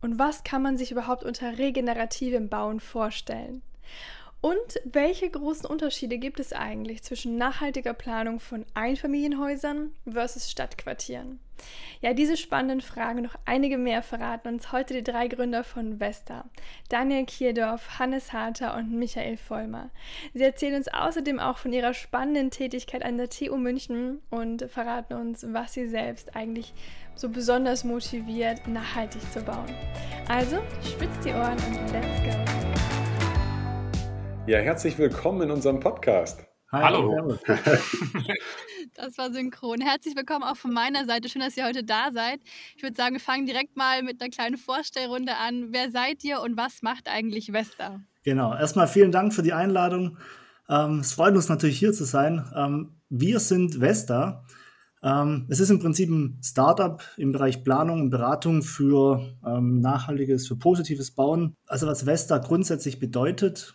Und was kann man sich überhaupt unter regenerativem Bauen vorstellen? Und welche großen Unterschiede gibt es eigentlich zwischen nachhaltiger Planung von Einfamilienhäusern versus Stadtquartieren? Ja, diese spannenden Fragen noch einige mehr verraten uns heute die drei Gründer von Vesta, Daniel Kierdorf, Hannes Harter und Michael Vollmer. Sie erzählen uns außerdem auch von ihrer spannenden Tätigkeit an der TU München und verraten uns, was sie selbst eigentlich so besonders motiviert, nachhaltig zu bauen. Also, spitzt die Ohren und let's go! Ja, herzlich willkommen in unserem Podcast. Hi, Hallo. Das war synchron. Herzlich willkommen auch von meiner Seite. Schön, dass ihr heute da seid. Ich würde sagen, wir fangen direkt mal mit einer kleinen Vorstellrunde an. Wer seid ihr und was macht eigentlich Vesta? Genau. Erstmal vielen Dank für die Einladung. Ähm, es freut uns natürlich hier zu sein. Ähm, wir sind Vesta. Ähm, es ist im Prinzip ein Startup im Bereich Planung und Beratung für nachhaltiges, für positives Bauen. Also was Vesta grundsätzlich bedeutet,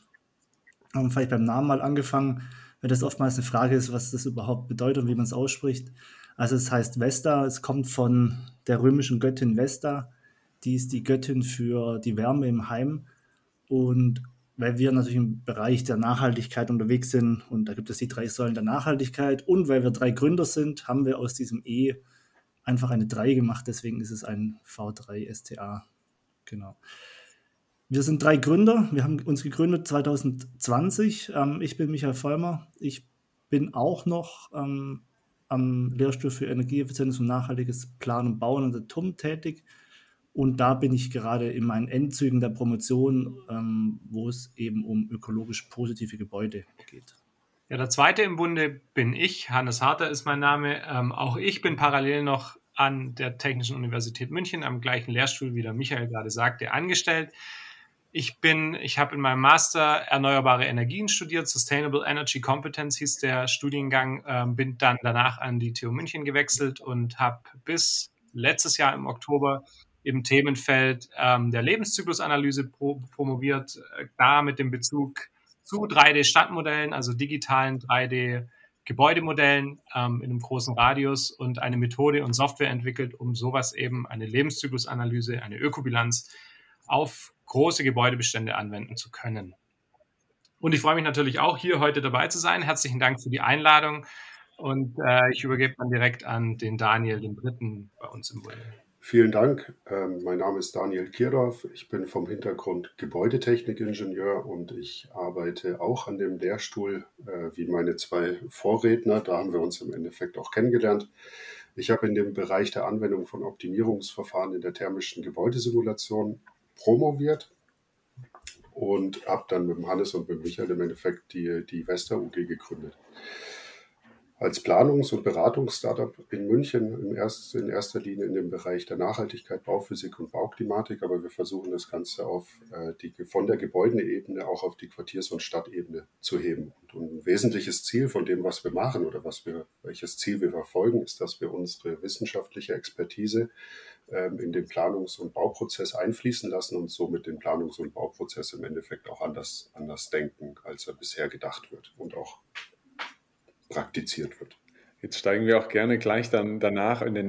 haben vielleicht beim Namen mal angefangen, weil das oftmals eine Frage ist, was das überhaupt bedeutet und wie man es ausspricht. Also es heißt Vesta, es kommt von der römischen Göttin Vesta, die ist die Göttin für die Wärme im Heim. Und weil wir natürlich im Bereich der Nachhaltigkeit unterwegs sind und da gibt es die drei Säulen der Nachhaltigkeit und weil wir drei Gründer sind, haben wir aus diesem E einfach eine 3 gemacht, deswegen ist es ein V3 STA. Genau. Wir sind drei Gründer. Wir haben uns gegründet 2020. Ähm, ich bin Michael Vollmer. Ich bin auch noch ähm, am Lehrstuhl für Energieeffizienz und nachhaltiges Planen und Bauen an der TUM tätig. Und da bin ich gerade in meinen Endzügen der Promotion, ähm, wo es eben um ökologisch positive Gebäude geht. Ja, der zweite im Bunde bin ich. Hannes Harter ist mein Name. Ähm, auch ich bin parallel noch an der Technischen Universität München am gleichen Lehrstuhl, wie der Michael gerade sagte, angestellt. Ich bin, ich habe in meinem Master erneuerbare Energien studiert, Sustainable Energy Competence hieß der Studiengang, ähm, bin dann danach an die TU München gewechselt und habe bis letztes Jahr im Oktober im Themenfeld ähm, der Lebenszyklusanalyse pro, promoviert, äh, da mit dem Bezug zu 3D-Stadtmodellen, also digitalen 3D-Gebäudemodellen ähm, in einem großen Radius und eine Methode und Software entwickelt, um sowas eben eine Lebenszyklusanalyse, eine Ökobilanz auf große Gebäudebestände anwenden zu können. Und ich freue mich natürlich auch, hier heute dabei zu sein. Herzlichen Dank für die Einladung. Und äh, ich übergebe dann direkt an den Daniel, den Dritten bei uns im Bunde. Vielen Dank. Ähm, mein Name ist Daniel Kierdorf. Ich bin vom Hintergrund Gebäudetechnikingenieur und ich arbeite auch an dem Lehrstuhl äh, wie meine zwei Vorredner. Da haben wir uns im Endeffekt auch kennengelernt. Ich habe in dem Bereich der Anwendung von Optimierungsverfahren in der thermischen Gebäudesimulation promoviert und habe dann mit dem Hannes und mit Michael im Endeffekt die, die Vesta UG gegründet. Als Planungs- und Beratungsstartup in München erst, in erster Linie in dem Bereich der Nachhaltigkeit, Bauphysik und Bauklimatik, aber wir versuchen das Ganze auf äh, die, von der Gebäudeebene auch auf die Quartiers- und Stadtebene zu heben. Und ein wesentliches Ziel von dem, was wir machen oder was wir, welches Ziel wir verfolgen, ist, dass wir unsere wissenschaftliche Expertise ähm, in den Planungs- und Bauprozess einfließen lassen und somit den Planungs- und Bauprozess im Endeffekt auch anders, anders denken, als er bisher gedacht wird und auch praktiziert wird. Jetzt steigen wir auch gerne gleich dann danach in der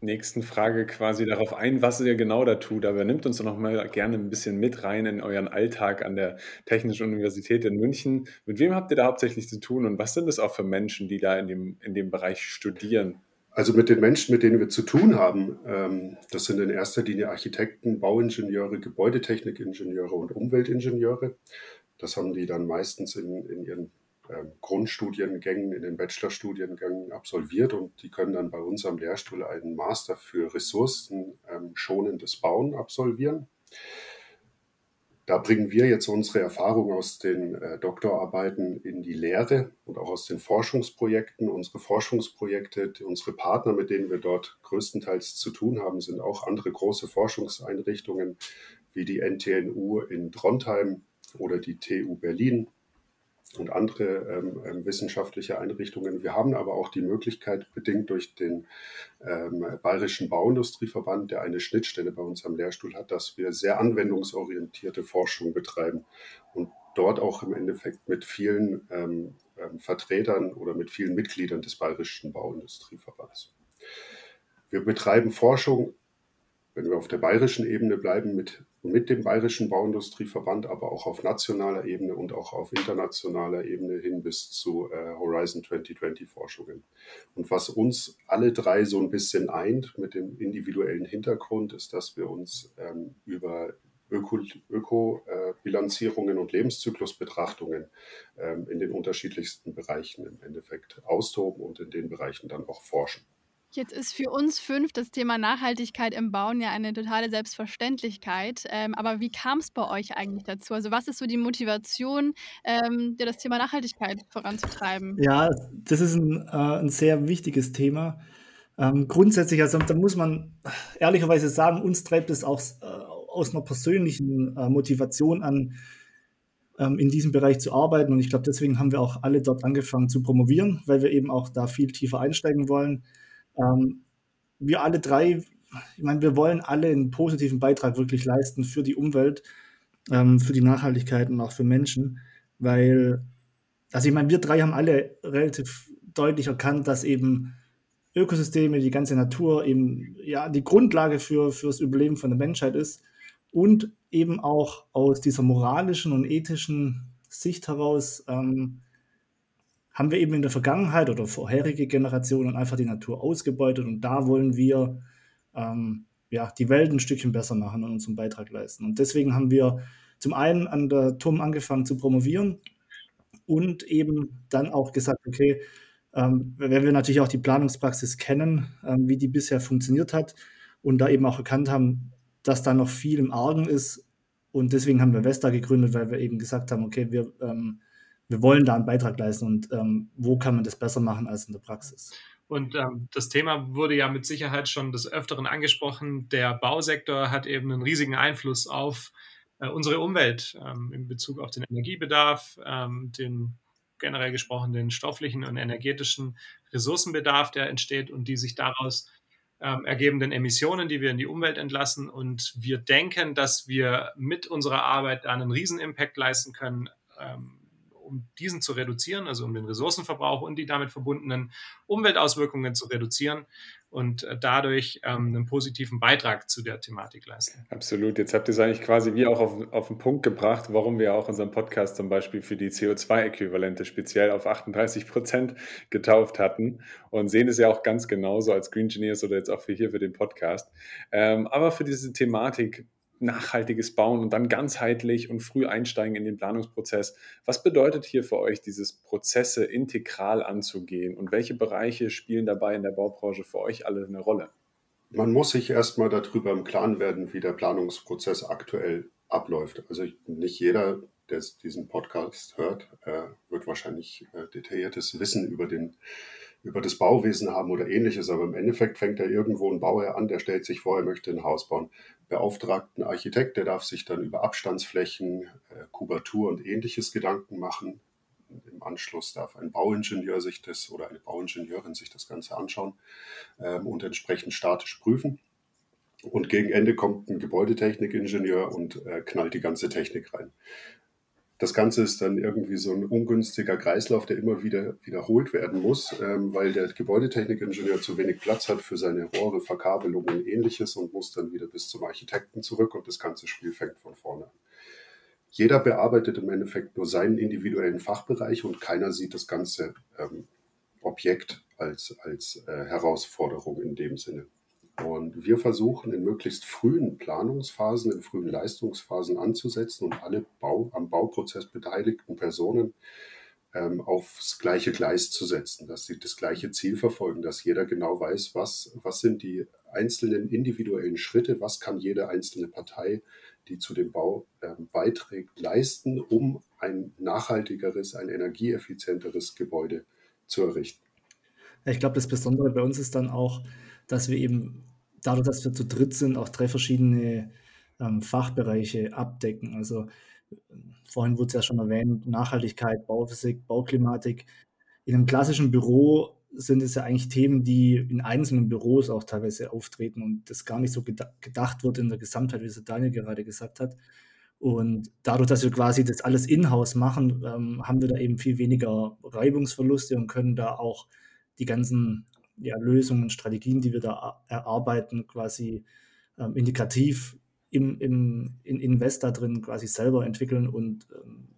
nächsten Frage quasi darauf ein, was ihr genau da tut. Aber nimmt uns doch noch mal gerne ein bisschen mit rein in euren Alltag an der Technischen Universität in München. Mit wem habt ihr da hauptsächlich zu tun und was sind es auch für Menschen, die da in dem, in dem Bereich studieren? Also mit den Menschen, mit denen wir zu tun haben, ähm, das sind in erster Linie Architekten, Bauingenieure, Gebäudetechnikingenieure und Umweltingenieure. Das haben die dann meistens in, in ihren Grundstudiengängen, in den Bachelorstudiengängen absolviert und die können dann bei uns am Lehrstuhl einen Master für ressourcenschonendes Bauen absolvieren. da bringen wir jetzt unsere Erfahrung aus den äh, Doktorarbeiten in die Lehre und auch aus den Forschungsprojekten. Unsere Forschungsprojekte, unsere Partner, mit denen wir dort größtenteils zu tun haben, sind auch andere große Forschungseinrichtungen wie die NTNU in Trondheim oder die TU Berlin und andere ähm, ähm, wissenschaftliche Einrichtungen. Wir haben aber auch die Möglichkeit, bedingt durch den ähm, Bayerischen Bauindustrieverband, der eine Schnittstelle bei uns am Lehrstuhl hat, dass wir sehr anwendungsorientierte Forschung betreiben und dort auch im Endeffekt mit vielen ähm, ähm Vertretern oder mit vielen Mitgliedern des Bayerischen Bauindustrieverbands. Wir betreiben Forschung wenn wir auf der bayerischen Ebene bleiben, mit, mit dem Bayerischen Bauindustrieverband, aber auch auf nationaler Ebene und auch auf internationaler Ebene hin bis zu äh, Horizon 2020 Forschungen. Und was uns alle drei so ein bisschen eint mit dem individuellen Hintergrund, ist, dass wir uns ähm, über Öko-Bilanzierungen Öko, äh, und Lebenszyklusbetrachtungen ähm, in den unterschiedlichsten Bereichen im Endeffekt austoben und in den Bereichen dann auch forschen. Jetzt ist für uns fünf das Thema Nachhaltigkeit im Bauen ja eine totale Selbstverständlichkeit. Ähm, aber wie kam es bei euch eigentlich dazu? Also was ist so die Motivation, ähm, das Thema Nachhaltigkeit voranzutreiben? Ja, das ist ein, äh, ein sehr wichtiges Thema. Ähm, grundsätzlich, also da muss man ehrlicherweise sagen, uns treibt es auch äh, aus einer persönlichen äh, Motivation an, ähm, in diesem Bereich zu arbeiten. Und ich glaube, deswegen haben wir auch alle dort angefangen zu promovieren, weil wir eben auch da viel tiefer einsteigen wollen. Ähm, wir alle drei, ich meine, wir wollen alle einen positiven Beitrag wirklich leisten für die Umwelt, ähm, für die Nachhaltigkeit und auch für Menschen, weil, also ich meine, wir drei haben alle relativ deutlich erkannt, dass eben Ökosysteme, die ganze Natur eben ja die Grundlage für, für das Überleben von der Menschheit ist und eben auch aus dieser moralischen und ethischen Sicht heraus ähm, haben wir eben in der Vergangenheit oder vorherige Generationen einfach die Natur ausgebeutet und da wollen wir ähm, ja, die Welt ein Stückchen besser machen und unseren Beitrag leisten. Und deswegen haben wir zum einen an der TUM angefangen zu promovieren und eben dann auch gesagt, okay, ähm, wenn wir natürlich auch die Planungspraxis kennen, ähm, wie die bisher funktioniert hat und da eben auch erkannt haben, dass da noch viel im Argen ist. Und deswegen haben wir Vesta gegründet, weil wir eben gesagt haben, okay, wir ähm, wir wollen da einen Beitrag leisten und ähm, wo kann man das besser machen als in der Praxis. Und ähm, das Thema wurde ja mit Sicherheit schon des Öfteren angesprochen. Der Bausektor hat eben einen riesigen Einfluss auf äh, unsere Umwelt ähm, in Bezug auf den Energiebedarf, ähm, den generell gesprochen den stofflichen und energetischen Ressourcenbedarf, der entsteht und die sich daraus ähm, ergebenden Emissionen, die wir in die Umwelt entlassen. Und wir denken, dass wir mit unserer Arbeit einen riesen Impact leisten können ähm, um diesen zu reduzieren, also um den Ressourcenverbrauch und die damit verbundenen Umweltauswirkungen zu reduzieren und äh, dadurch ähm, einen positiven Beitrag zu der Thematik leisten. Absolut. Jetzt habt ihr es eigentlich quasi wie auch auf, auf den Punkt gebracht, warum wir auch unseren Podcast zum Beispiel für die CO2-Äquivalente speziell auf 38 Prozent getauft hatten und sehen es ja auch ganz genauso als Green Engineers oder jetzt auch für hier für den Podcast. Ähm, aber für diese Thematik nachhaltiges Bauen und dann ganzheitlich und früh einsteigen in den Planungsprozess. Was bedeutet hier für euch, dieses Prozesse integral anzugehen und welche Bereiche spielen dabei in der Baubranche für euch alle eine Rolle? Man muss sich erstmal darüber im Klaren werden, wie der Planungsprozess aktuell abläuft. Also nicht jeder, der diesen Podcast hört, äh, wird wahrscheinlich äh, detailliertes Wissen über den über das Bauwesen haben oder ähnliches, aber im Endeffekt fängt er irgendwo ein Bauherr an, der stellt sich vor, er möchte ein Haus bauen. Beauftragten Architekt, der darf sich dann über Abstandsflächen, äh, Kubatur und ähnliches Gedanken machen. Im Anschluss darf ein Bauingenieur sich das oder eine Bauingenieurin sich das Ganze anschauen ähm, und entsprechend statisch prüfen. Und gegen Ende kommt ein Gebäudetechnikingenieur und äh, knallt die ganze Technik rein. Das Ganze ist dann irgendwie so ein ungünstiger Kreislauf, der immer wieder wiederholt werden muss, ähm, weil der Gebäudetechnikingenieur zu wenig Platz hat für seine Rohre, Verkabelungen und ähnliches und muss dann wieder bis zum Architekten zurück und das ganze Spiel fängt von vorne an. Jeder bearbeitet im Endeffekt nur seinen individuellen Fachbereich und keiner sieht das ganze ähm, Objekt als, als äh, Herausforderung in dem Sinne. Und wir versuchen in möglichst frühen Planungsphasen, in frühen Leistungsphasen anzusetzen und alle Bau, am Bauprozess beteiligten Personen ähm, aufs gleiche Gleis zu setzen, dass sie das gleiche Ziel verfolgen, dass jeder genau weiß, was, was sind die einzelnen individuellen Schritte, was kann jede einzelne Partei die zu dem Bau äh, beiträgt, leisten, um ein nachhaltigeres, ein energieeffizienteres Gebäude zu errichten. Ich glaube, das Besondere bei uns ist dann auch, dass wir eben dadurch, dass wir zu dritt sind, auch drei verschiedene ähm, Fachbereiche abdecken. Also vorhin wurde es ja schon erwähnt, Nachhaltigkeit, Bauphysik, Bauklimatik. In einem klassischen Büro sind es ja eigentlich Themen, die in einzelnen Büros auch teilweise auftreten und das gar nicht so gedacht wird in der Gesamtheit, wie es Daniel gerade gesagt hat. Und dadurch, dass wir quasi das alles in-house machen, ähm, haben wir da eben viel weniger Reibungsverluste und können da auch die ganzen ja, Lösungen, Strategien, die wir da erarbeiten, quasi ähm, indikativ im, im in Investor drin quasi selber entwickeln und ähm,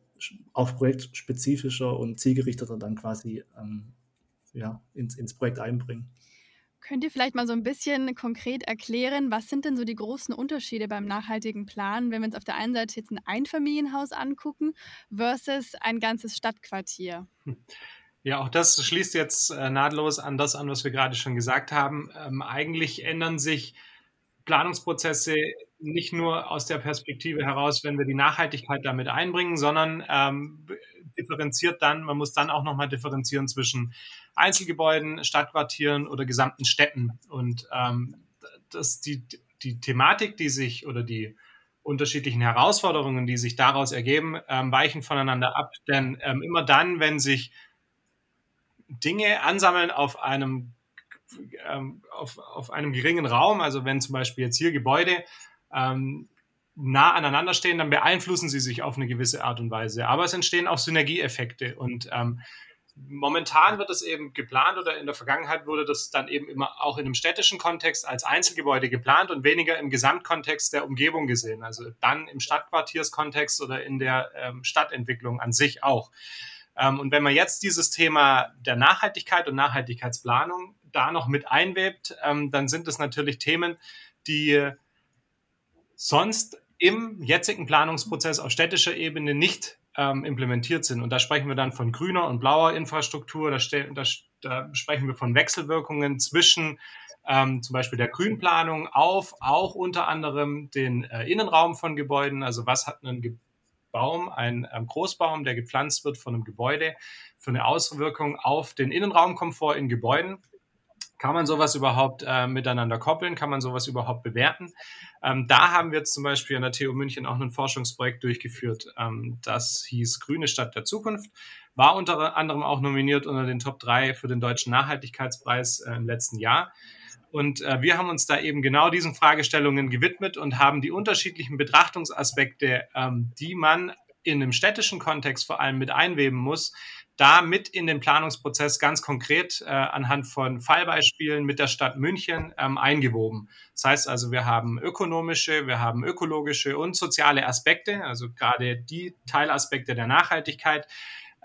auch projektspezifischer und zielgerichteter dann quasi ähm, ja, ins, ins Projekt einbringen. Könnt ihr vielleicht mal so ein bisschen konkret erklären, was sind denn so die großen Unterschiede beim nachhaltigen Plan, wenn wir uns auf der einen Seite jetzt ein Einfamilienhaus angucken versus ein ganzes Stadtquartier? Ja, auch das schließt jetzt äh, nahtlos an das an, was wir gerade schon gesagt haben. Ähm, eigentlich ändern sich Planungsprozesse nicht nur aus der Perspektive heraus, wenn wir die Nachhaltigkeit damit einbringen, sondern ähm, differenziert dann, man muss dann auch nochmal differenzieren zwischen Einzelgebäuden, Stadtquartieren oder gesamten Städten. Und ähm, das, die, die Thematik, die sich oder die unterschiedlichen Herausforderungen, die sich daraus ergeben, ähm, weichen voneinander ab. Denn ähm, immer dann, wenn sich Dinge ansammeln auf einem ähm, auf, auf einem geringen Raum, also wenn zum Beispiel jetzt hier Gebäude ähm, nah aneinander stehen, dann beeinflussen sie sich auf eine gewisse Art und Weise. Aber es entstehen auch Synergieeffekte und ähm, momentan wird es eben geplant oder in der Vergangenheit wurde das dann eben immer auch in einem städtischen Kontext als Einzelgebäude geplant und weniger im Gesamtkontext der Umgebung gesehen. Also dann im Stadtquartierskontext oder in der ähm, Stadtentwicklung an sich auch. Ähm, und wenn man jetzt dieses Thema der Nachhaltigkeit und Nachhaltigkeitsplanung da noch mit einwebt, ähm, dann sind es natürlich Themen, die sonst im jetzigen Planungsprozess auf städtischer Ebene nicht ähm, implementiert sind. Und da sprechen wir dann von grüner und blauer Infrastruktur, da, da, da sprechen wir von Wechselwirkungen zwischen ähm, zum Beispiel der Grünplanung auf auch unter anderem den äh, Innenraum von Gebäuden. Also was hat ein Baum, ein ähm, Großbaum, der gepflanzt wird von einem Gebäude, für eine Auswirkung auf den Innenraumkomfort in Gebäuden? Kann man sowas überhaupt äh, miteinander koppeln? Kann man sowas überhaupt bewerten? Ähm, da haben wir zum Beispiel an der TU München auch ein Forschungsprojekt durchgeführt. Ähm, das hieß Grüne Stadt der Zukunft. War unter anderem auch nominiert unter den Top 3 für den Deutschen Nachhaltigkeitspreis äh, im letzten Jahr. Und äh, wir haben uns da eben genau diesen Fragestellungen gewidmet und haben die unterschiedlichen Betrachtungsaspekte, ähm, die man in einem städtischen Kontext vor allem mit einweben muss, da mit in den Planungsprozess ganz konkret äh, anhand von Fallbeispielen mit der Stadt München ähm, eingewoben. Das heißt also, wir haben ökonomische, wir haben ökologische und soziale Aspekte, also gerade die Teilaspekte der Nachhaltigkeit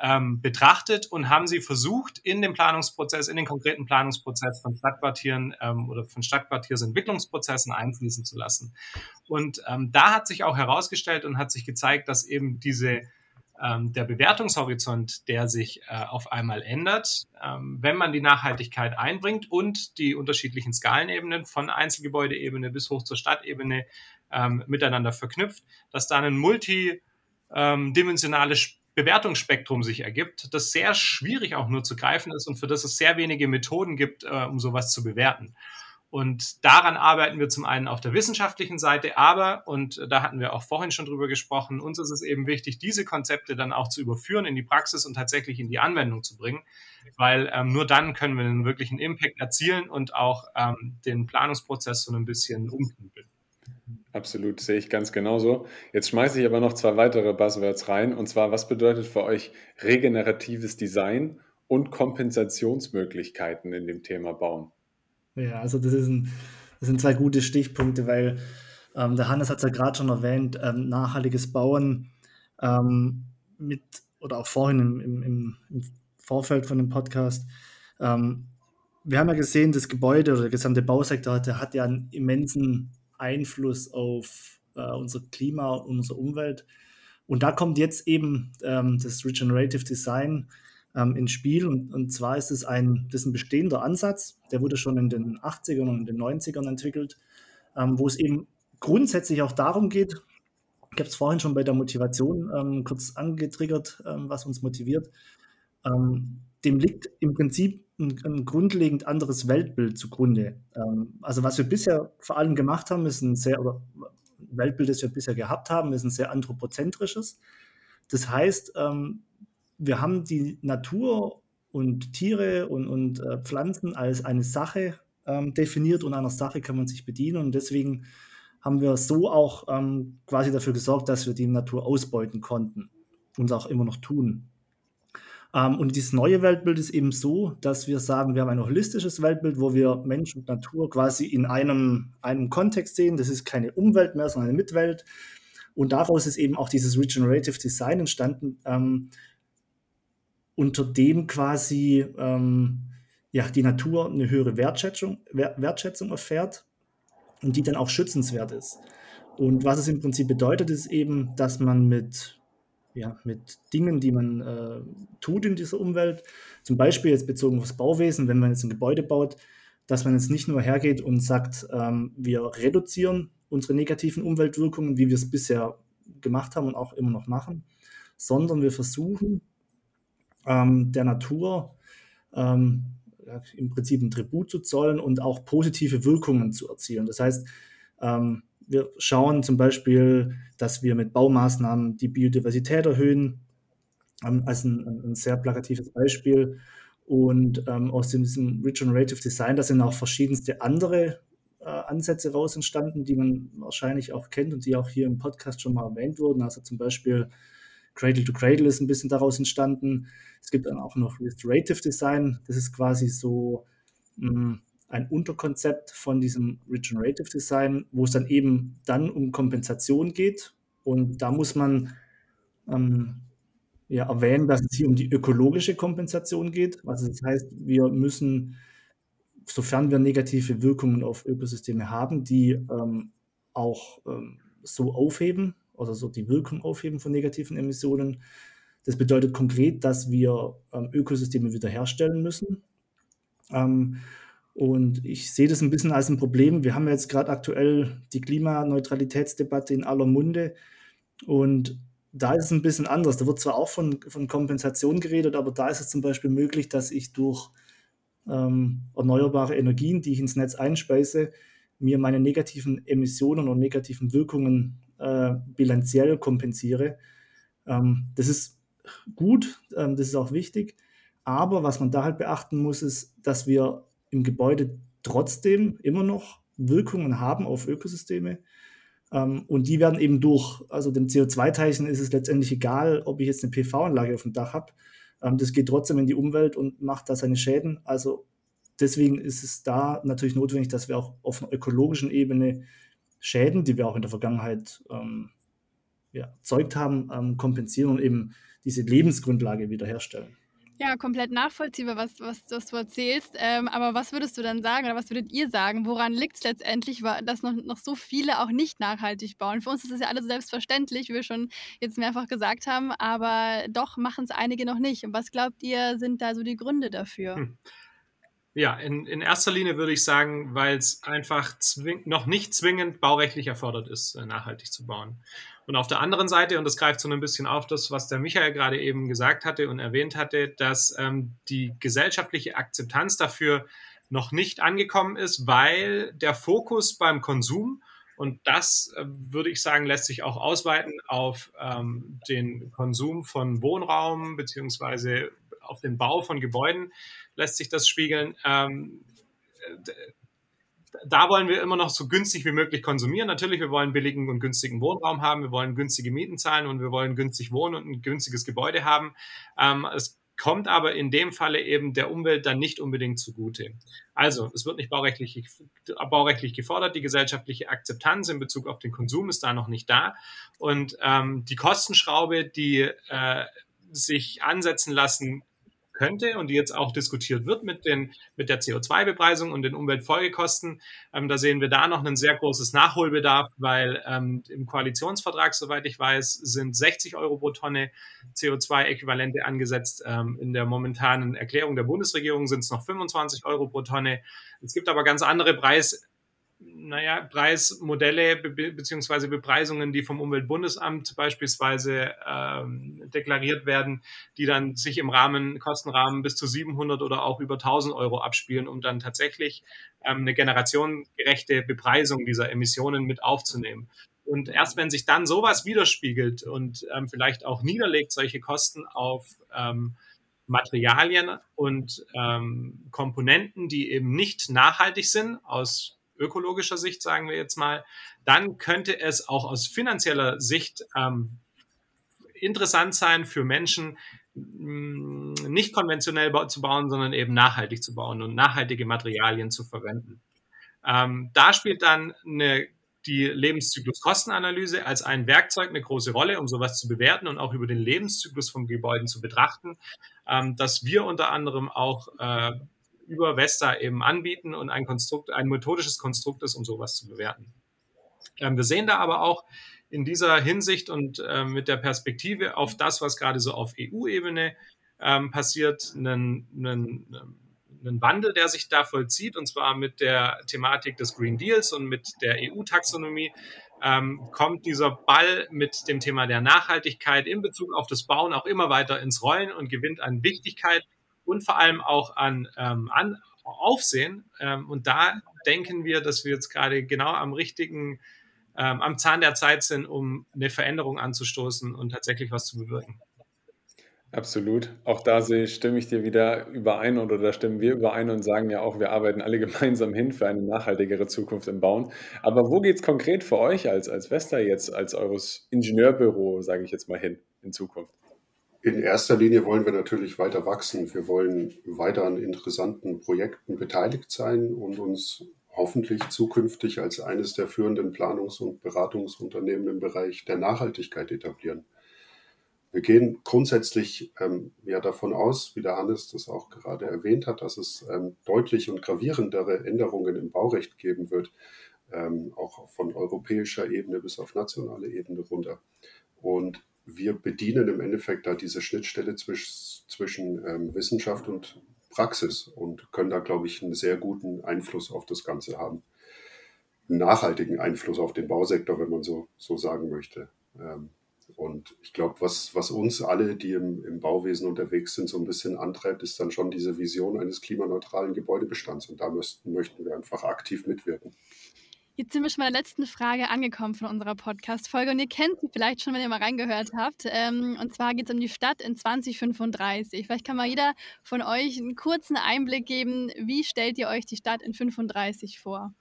ähm, betrachtet und haben sie versucht, in den Planungsprozess, in den konkreten Planungsprozess von Stadtquartieren ähm, oder von Stadtquartiersentwicklungsprozessen einfließen zu lassen. Und ähm, da hat sich auch herausgestellt und hat sich gezeigt, dass eben diese ähm, der Bewertungshorizont, der sich äh, auf einmal ändert, ähm, wenn man die Nachhaltigkeit einbringt und die unterschiedlichen Skalenebenen von Einzelgebäudeebene bis hoch zur Stadtebene ähm, miteinander verknüpft, dass da ein multidimensionales Bewertungsspektrum sich ergibt, das sehr schwierig auch nur zu greifen ist und für das es sehr wenige Methoden gibt, äh, um sowas zu bewerten. Und daran arbeiten wir zum einen auf der wissenschaftlichen Seite, aber, und da hatten wir auch vorhin schon drüber gesprochen, uns ist es eben wichtig, diese Konzepte dann auch zu überführen in die Praxis und tatsächlich in die Anwendung zu bringen, weil ähm, nur dann können wir einen wirklichen Impact erzielen und auch ähm, den Planungsprozess so ein bisschen umknüppeln. Absolut, sehe ich ganz genauso. Jetzt schmeiße ich aber noch zwei weitere Buzzwords rein, und zwar, was bedeutet für euch regeneratives Design und Kompensationsmöglichkeiten in dem Thema Bauen? Ja, also das, ein, das sind zwei gute Stichpunkte, weil ähm, der Hannes hat es ja gerade schon erwähnt, ähm, nachhaltiges Bauen ähm, mit, oder auch vorhin im, im, im, Vorfeld von dem Podcast. Ähm, wir haben ja gesehen, das Gebäude oder der gesamte Bausektor hat, hat ja einen immensen Einfluss auf äh, unser Klima und unsere Umwelt. Und da kommt jetzt eben ähm, das Regenerative Design ähm, ins Spiel. Und, und zwar ist es ein, das ein bestehender Ansatz, der wurde schon in den 80ern und in den 90ern entwickelt, ähm, wo es eben grundsätzlich auch darum geht, Ich habe es vorhin schon bei der Motivation ähm, kurz angetriggert, ähm, was uns motiviert. Ähm, dem liegt im Prinzip ein, ein, grundlegend anderes Weltbild zugrunde. Ähm, also was wir bisher vor allem gemacht haben, ist ein sehr, oder Weltbild, das wir bisher gehabt haben, ist ein sehr anthropozentrisches. Das heißt, ähm, wir haben die Natur und Tiere und, und äh, Pflanzen als eine Sache ähm, definiert und einer Sache kann man sich bedienen und deswegen haben wir so auch ähm, quasi dafür gesorgt, dass wir die Natur ausbeuten konnten und auch immer noch tun. Ähm, und dieses neue Weltbild ist eben so, dass wir sagen, wir haben ein holistisches Weltbild, wo wir Mensch und Natur quasi in einem, einem Kontext sehen. Das ist keine Umwelt mehr, sondern eine Mitwelt. Und daraus ist eben auch dieses Regenerative Design entstanden, ähm, unter dem quasi ähm, ja, die Natur eine höhere Wertschätzung, Wertschätzung erfährt und die dann auch schützenswert ist. Und was es im Prinzip bedeutet, ist eben, dass man mit ja, mit Dingen, die man äh, tut in dieser Umwelt. Zum Beispiel jetzt bezogen aufs Bauwesen, wenn man jetzt ein Gebäude baut, dass man jetzt nicht nur hergeht und sagt, ähm, wir reduzieren unsere negativen Umweltwirkungen, wie wir es bisher gemacht haben und auch immer noch machen, sondern wir versuchen ähm, der Natur ähm, im Prinzip ein Tribut zu zollen und auch positive Wirkungen zu erzielen. Das heißt, ähm, wir schauen zum Beispiel, dass wir mit Baumaßnahmen die Biodiversität erhöhen, ähm, als ein, ein, sehr plakatives Beispiel. Und ähm, aus diesem Regenerative Design, da sind auch verschiedenste andere äh, Ansätze raus entstanden, die man wahrscheinlich auch kennt und die auch hier im Podcast schon mal erwähnt wurden. Also zum Beispiel Cradle to Cradle ist ein bisschen daraus entstanden. Es gibt dann auch noch Restorative Design. Das ist quasi so mh, hm, ein Unterkonzept von diesem Regenerative Design, wo es dann eben dann um Kompensation geht. Und da muss man ähm, ja, erwähnen, dass es hier um die ökologische Kompensation geht. Also das heißt, wir müssen, sofern wir negative Wirkungen auf Ökosysteme haben, die ähm, auch ähm, so aufheben oder so die Wirkung aufheben von negativen Emissionen. Das bedeutet konkret, dass wir ähm, Ökosysteme wiederherstellen müssen. Und ich sehe das ein bisschen als ein Problem. Wir haben jetzt gerade aktuell die Klimaneutralitätsdebatte in aller Munde. Und da ist es ein bisschen anders. Da wird zwar auch von, von Kompensation geredet, aber da ist es zum Beispiel möglich, dass ich durch ähm, erneuerbare Energien, die ich ins Netz einspeise, mir meine negativen Emissionen und negativen Wirkungen äh, bilanziell kompensiere. Ähm, das ist gut, ähm, das ist auch wichtig. Aber was man da halt beachten muss, ist, dass wir im Gebäude trotzdem immer noch Wirkungen haben auf Ökosysteme. Ähm, und die werden eben durch, also dem CO2-Teilchen ist es letztendlich egal, ob ich jetzt eine PV-Anlage auf dem Dach habe. Ähm, das geht trotzdem in die Umwelt und macht da seine Schäden. Also deswegen ist es da natürlich notwendig, dass wir auch auf einer ökologischen Ebene Schäden, die wir auch in der Vergangenheit ähm, ja, erzeugt haben, ähm, kompensieren und eben diese Lebensgrundlage wiederherstellen. Ja, komplett nachvollziehbar, was, was, was du erzählst. Ähm, aber was würdest du dann sagen oder was würdet ihr sagen? Woran liegt es letztendlich, dass noch, noch so viele auch nicht nachhaltig bauen? Für uns ist es ja alles selbstverständlich, wie wir schon jetzt mehrfach gesagt haben, aber doch machen es einige noch nicht. Und was glaubt ihr, sind da so die Gründe dafür? Hm. Ja, in, in erster Linie würde ich sagen, weil es einfach noch nicht zwingend baurechtlich erfordert ist, äh, nachhaltig zu bauen. Und auf der anderen Seite, und das greift so ein bisschen auf das, was der Michael gerade eben gesagt hatte und erwähnt hatte, dass ähm, die gesellschaftliche Akzeptanz dafür noch nicht angekommen ist, weil der Fokus beim Konsum und das, äh, würde ich sagen, lässt sich auch ausweiten auf ähm, den Konsum von Wohnraum beziehungsweise auf den Bau von Gebäuden lässt sich das spiegeln. Ähm, da wollen wir immer noch so günstig wie möglich konsumieren. Natürlich, wir wollen billigen und günstigen Wohnraum haben, wir wollen günstige Mieten zahlen und wir wollen günstig wohnen und ein günstiges Gebäude haben. Ähm, es kommt aber in dem Falle eben der Umwelt dann nicht unbedingt zugute. Also, es wird nicht baurechtlich, baurechtlich gefordert, die gesellschaftliche Akzeptanz in Bezug auf den Konsum ist da noch nicht da. Und ähm, die Kostenschraube, die äh, sich ansetzen lassen könnte und die jetzt auch diskutiert wird mit, den, mit der CO2-Bepreisung und den Umweltfolgekosten. Ähm, da sehen wir da noch ein sehr großes Nachholbedarf, weil ähm, im Koalitionsvertrag, soweit ich weiß, sind 60 Euro pro Tonne CO2-Äquivalente angesetzt. Ähm, in der momentanen Erklärung der Bundesregierung sind es noch 25 Euro pro Tonne. Es gibt aber ganz andere Preis naja, Preismodelle be beziehungsweise Bepreisungen, die vom Umweltbundesamt beispielsweise ähm, deklariert werden, die dann sich im Rahmen, Kostenrahmen bis zu 700 oder auch über 1000 Euro abspielen, um dann tatsächlich ähm, eine generationengerechte Bepreisung dieser Emissionen mit aufzunehmen. Und erst wenn sich dann sowas widerspiegelt und ähm, vielleicht auch niederlegt, solche Kosten auf ähm, Materialien und ähm, Komponenten, die eben nicht nachhaltig sind, aus ökologischer Sicht sagen wir jetzt mal, dann könnte es auch aus finanzieller Sicht ähm, interessant sein für Menschen, mm, nicht konventionell zu bauen, sondern eben nachhaltig zu bauen und nachhaltige Materialien zu verwenden. Ähm, da spielt dann eine die Lebenszykluskostenanalyse als ein Werkzeug eine große Rolle, um sowas zu bewerten und auch über den Lebenszyklus von Gebäuden zu betrachten, ähm, dass wir unter anderem auch äh, über Vesta eben anbieten und ein Konstrukt, ein methodisches Konstrukt ist, um sowas zu bewerten. Ähm, wir sehen da aber auch in dieser Hinsicht und äh, mit der Perspektive auf das, was gerade so auf EU-Ebene ähm, passiert, einen, einen einen Wandel, der sich da vollzieht, und zwar mit der Thematik des Green Deals und mit der EU-Taxonomie. Ähm, kommt dieser Ball mit dem Thema der Nachhaltigkeit in Bezug auf das Bauen auch immer weiter ins Rollen und gewinnt an Wichtigkeit und vor allem auch an, ähm, an Aufsehen. Ähm, und da denken wir, dass wir jetzt gerade genau am richtigen, ähm, am Zahn der Zeit sind, um eine Veränderung anzustoßen und tatsächlich was zu bewirken. Absolut. Auch da stimme ich dir wieder überein oder da stimmen wir überein und sagen ja auch, wir arbeiten alle gemeinsam hin für eine nachhaltigere Zukunft im Bauen. Aber wo geht es konkret für euch als, als Vesta jetzt, als eures Ingenieurbüro, sage ich jetzt mal hin, in Zukunft? In erster Linie wollen wir natürlich weiter wachsen. Wir wollen weiter an interessanten Projekten beteiligt sein und uns hoffentlich zukünftig als eines der führenden Planungs- und Beratungsunternehmen im Bereich der Nachhaltigkeit etablieren. Wir gehen grundsätzlich ähm, ja davon aus, wie der Hannes das auch gerade erwähnt hat, dass es ähm, deutlich und gravierendere Änderungen im Baurecht geben wird, ähm, auch von europäischer Ebene bis auf nationale Ebene runter. Und wir bedienen im Endeffekt da diese Schnittstelle zwisch, zwischen ähm, Wissenschaft und Praxis und können da, glaube ich, einen sehr guten Einfluss auf das Ganze haben. Einen nachhaltigen Einfluss auf den Bausektor, wenn man so, so sagen möchte. Ähm, und ich glaube, was, was uns alle, die im, im Bauwesen unterwegs sind, so ein bisschen antreibt, ist dann schon diese Vision eines klimaneutralen Gebäudebestands. Und da müssten, möchten wir einfach aktiv mitwirken. Jetzt sind wir schon bei der letzten Frage angekommen von unserer Podcast-Folge und ihr kennt sie vielleicht schon, wenn ihr mal reingehört habt. Ähm, und zwar geht es um die Stadt in 2035. Vielleicht kann mal jeder von euch einen kurzen Einblick geben, wie stellt ihr euch die Stadt in 35 vor?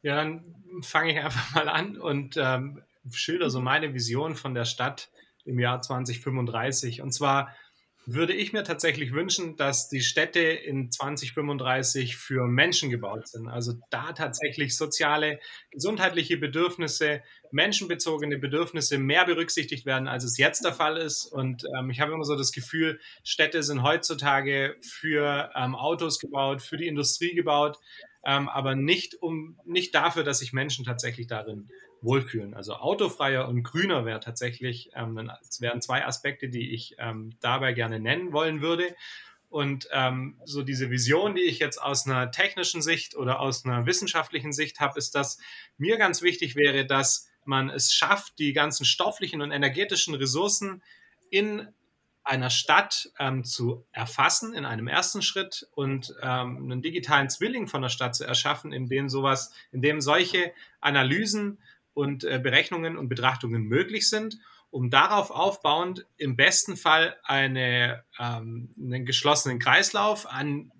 Ja, dann fange ich einfach mal an und ähm, schilder so meine Vision von der Stadt im Jahr 2035. Und zwar würde ich mir tatsächlich wünschen, dass die Städte in 2035 für Menschen gebaut sind. Also da tatsächlich soziale, gesundheitliche Bedürfnisse, menschenbezogene Bedürfnisse mehr berücksichtigt werden, als es jetzt der Fall ist. Und ähm, ich habe immer so das Gefühl, Städte sind heutzutage für ähm, Autos gebaut, für die Industrie gebaut, ähm, aber nicht, um, nicht dafür, dass sich Menschen tatsächlich darin wohlfühlen. Also autofreier und grüner wäre tatsächlich, ähm, wären zwei Aspekte, die ich ähm, dabei gerne nennen wollen würde. Und ähm, so diese Vision, die ich jetzt aus einer technischen Sicht oder aus einer wissenschaftlichen Sicht habe, ist, dass mir ganz wichtig wäre, dass man es schafft, die ganzen stofflichen und energetischen Ressourcen in einer Stadt ähm, zu erfassen in einem ersten Schritt und ähm, einen digitalen Zwilling von der Stadt zu erschaffen, in dem sowas, in dem solche Analysen und äh, Berechnungen und Betrachtungen möglich sind, um darauf aufbauend im besten Fall eine, ähm, einen geschlossenen Kreislauf an,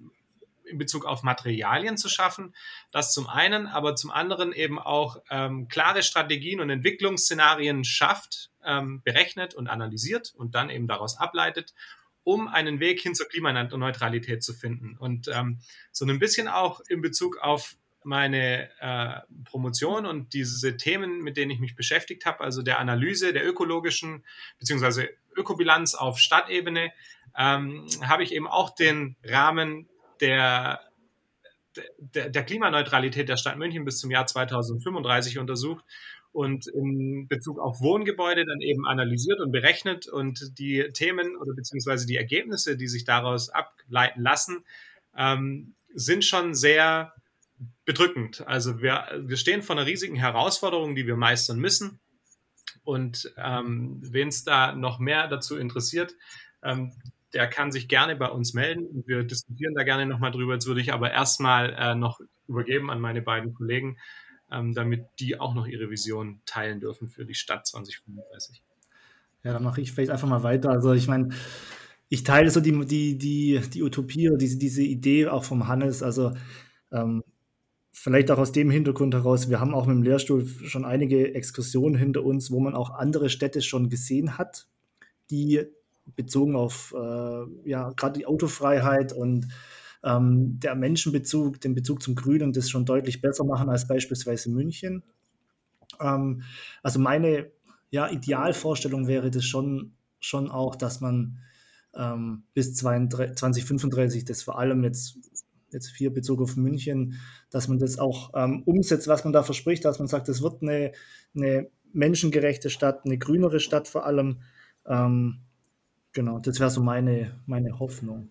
in Bezug auf Materialien zu schaffen. Das zum einen, aber zum anderen eben auch ähm, klare Strategien und Entwicklungsszenarien schafft, ähm, berechnet und analysiert und dann eben daraus ableitet, um einen Weg hin zur Klimaneutralität zu finden. Und ähm, so ein bisschen auch in Bezug auf meine äh, Promotion und diese Themen, mit denen ich mich beschäftigt habe, also der Analyse der ökologischen bzw. Ökobilanz auf Stadtebene, ähm, habe ich eben auch den Rahmen der, der, der Klimaneutralität der Stadt München bis zum Jahr 2035 untersucht und in Bezug auf Wohngebäude dann eben analysiert und berechnet und die Themen oder beziehungsweise die Ergebnisse, die sich daraus ableiten lassen, ähm, sind schon sehr bedrückend. Also wir, wir stehen vor einer riesigen Herausforderung, die wir meistern müssen. Und ähm, wen es da noch mehr dazu interessiert, ähm, der kann sich gerne bei uns melden. Wir diskutieren da gerne nochmal drüber. Jetzt würde ich aber erstmal äh, noch übergeben an meine beiden Kollegen, ähm, damit die auch noch ihre Vision teilen dürfen für die Stadt 2035. Ja, dann mache ich vielleicht einfach mal weiter. Also ich meine, ich teile so die, die, die, die Utopie oder diese, diese Idee auch vom Hannes. Also ähm, vielleicht auch aus dem Hintergrund heraus, wir haben auch mit dem Lehrstuhl schon einige Exkursionen hinter uns, wo man auch andere Städte schon gesehen hat, die bezogen auf äh, ja, gerade die Autofreiheit und ähm, der Menschenbezug, den Bezug zum Grünen, das schon deutlich besser machen als beispielsweise München. Ähm, also meine ja, Idealvorstellung wäre das schon, schon auch, dass man ähm, bis 2035 das vor allem jetzt, jetzt hier Bezug auf München, dass man das auch ähm, umsetzt, was man da verspricht, dass man sagt, es wird eine, eine menschengerechte Stadt, eine grünere Stadt vor allem. Ähm, genau, das wäre so meine, meine Hoffnung.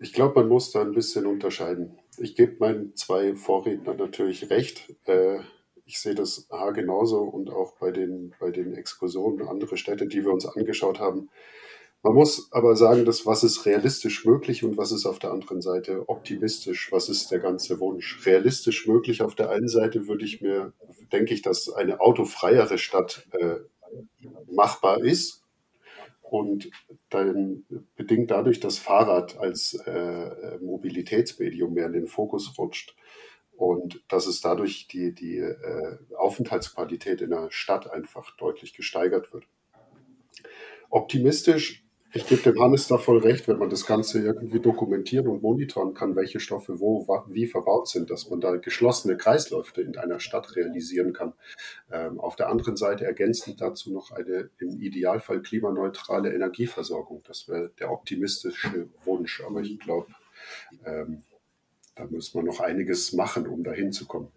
Ich glaube, man muss da ein bisschen unterscheiden. Ich gebe meinen zwei Vorrednern natürlich recht. Äh, ich sehe das H genauso und auch bei den, bei den Exkursionen andere Städte, die wir uns angeschaut haben. Man muss aber sagen, dass was ist realistisch möglich und was ist auf der anderen Seite optimistisch, was ist der ganze Wunsch. Realistisch möglich auf der einen Seite würde ich mir, denke ich, dass eine autofreiere Stadt äh, machbar ist und dann bedingt dadurch das Fahrrad als äh, Mobilitätsmedium mehr in den Fokus rutscht und dass es dadurch die, die äh, Aufenthaltsqualität in der Stadt einfach deutlich gesteigert wird. Optimistisch ich gebe dem Hannes da voll recht, wenn man das Ganze irgendwie dokumentieren und monitoren kann, welche Stoffe wo, wie verbaut sind, dass man da geschlossene Kreisläufe in einer Stadt realisieren kann. Ähm, auf der anderen Seite ergänzend dazu noch eine im Idealfall klimaneutrale Energieversorgung. Das wäre der optimistische Wunsch. Aber ich glaube, ähm, da muss man noch einiges machen, um dahin zu kommen.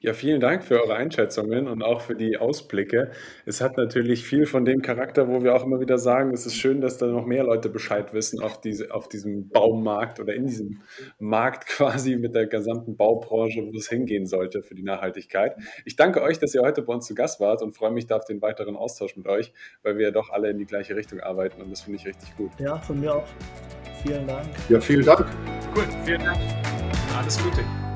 Ja, vielen Dank für eure Einschätzungen und auch für die Ausblicke. Es hat natürlich viel von dem Charakter, wo wir auch immer wieder sagen, es ist schön, dass da noch mehr Leute Bescheid wissen auf, diese, auf diesem Baumarkt oder in diesem Markt quasi mit der gesamten Baubranche, wo es hingehen sollte für die Nachhaltigkeit. Ich danke euch, dass ihr heute bei uns zu Gast wart und freue mich da auf den weiteren Austausch mit euch, weil wir ja doch alle in die gleiche Richtung arbeiten und das finde ich richtig gut. Ja, von mir auch. Vielen Dank. Ja, vielen Dank. Cool, vielen Dank. Alles Gute.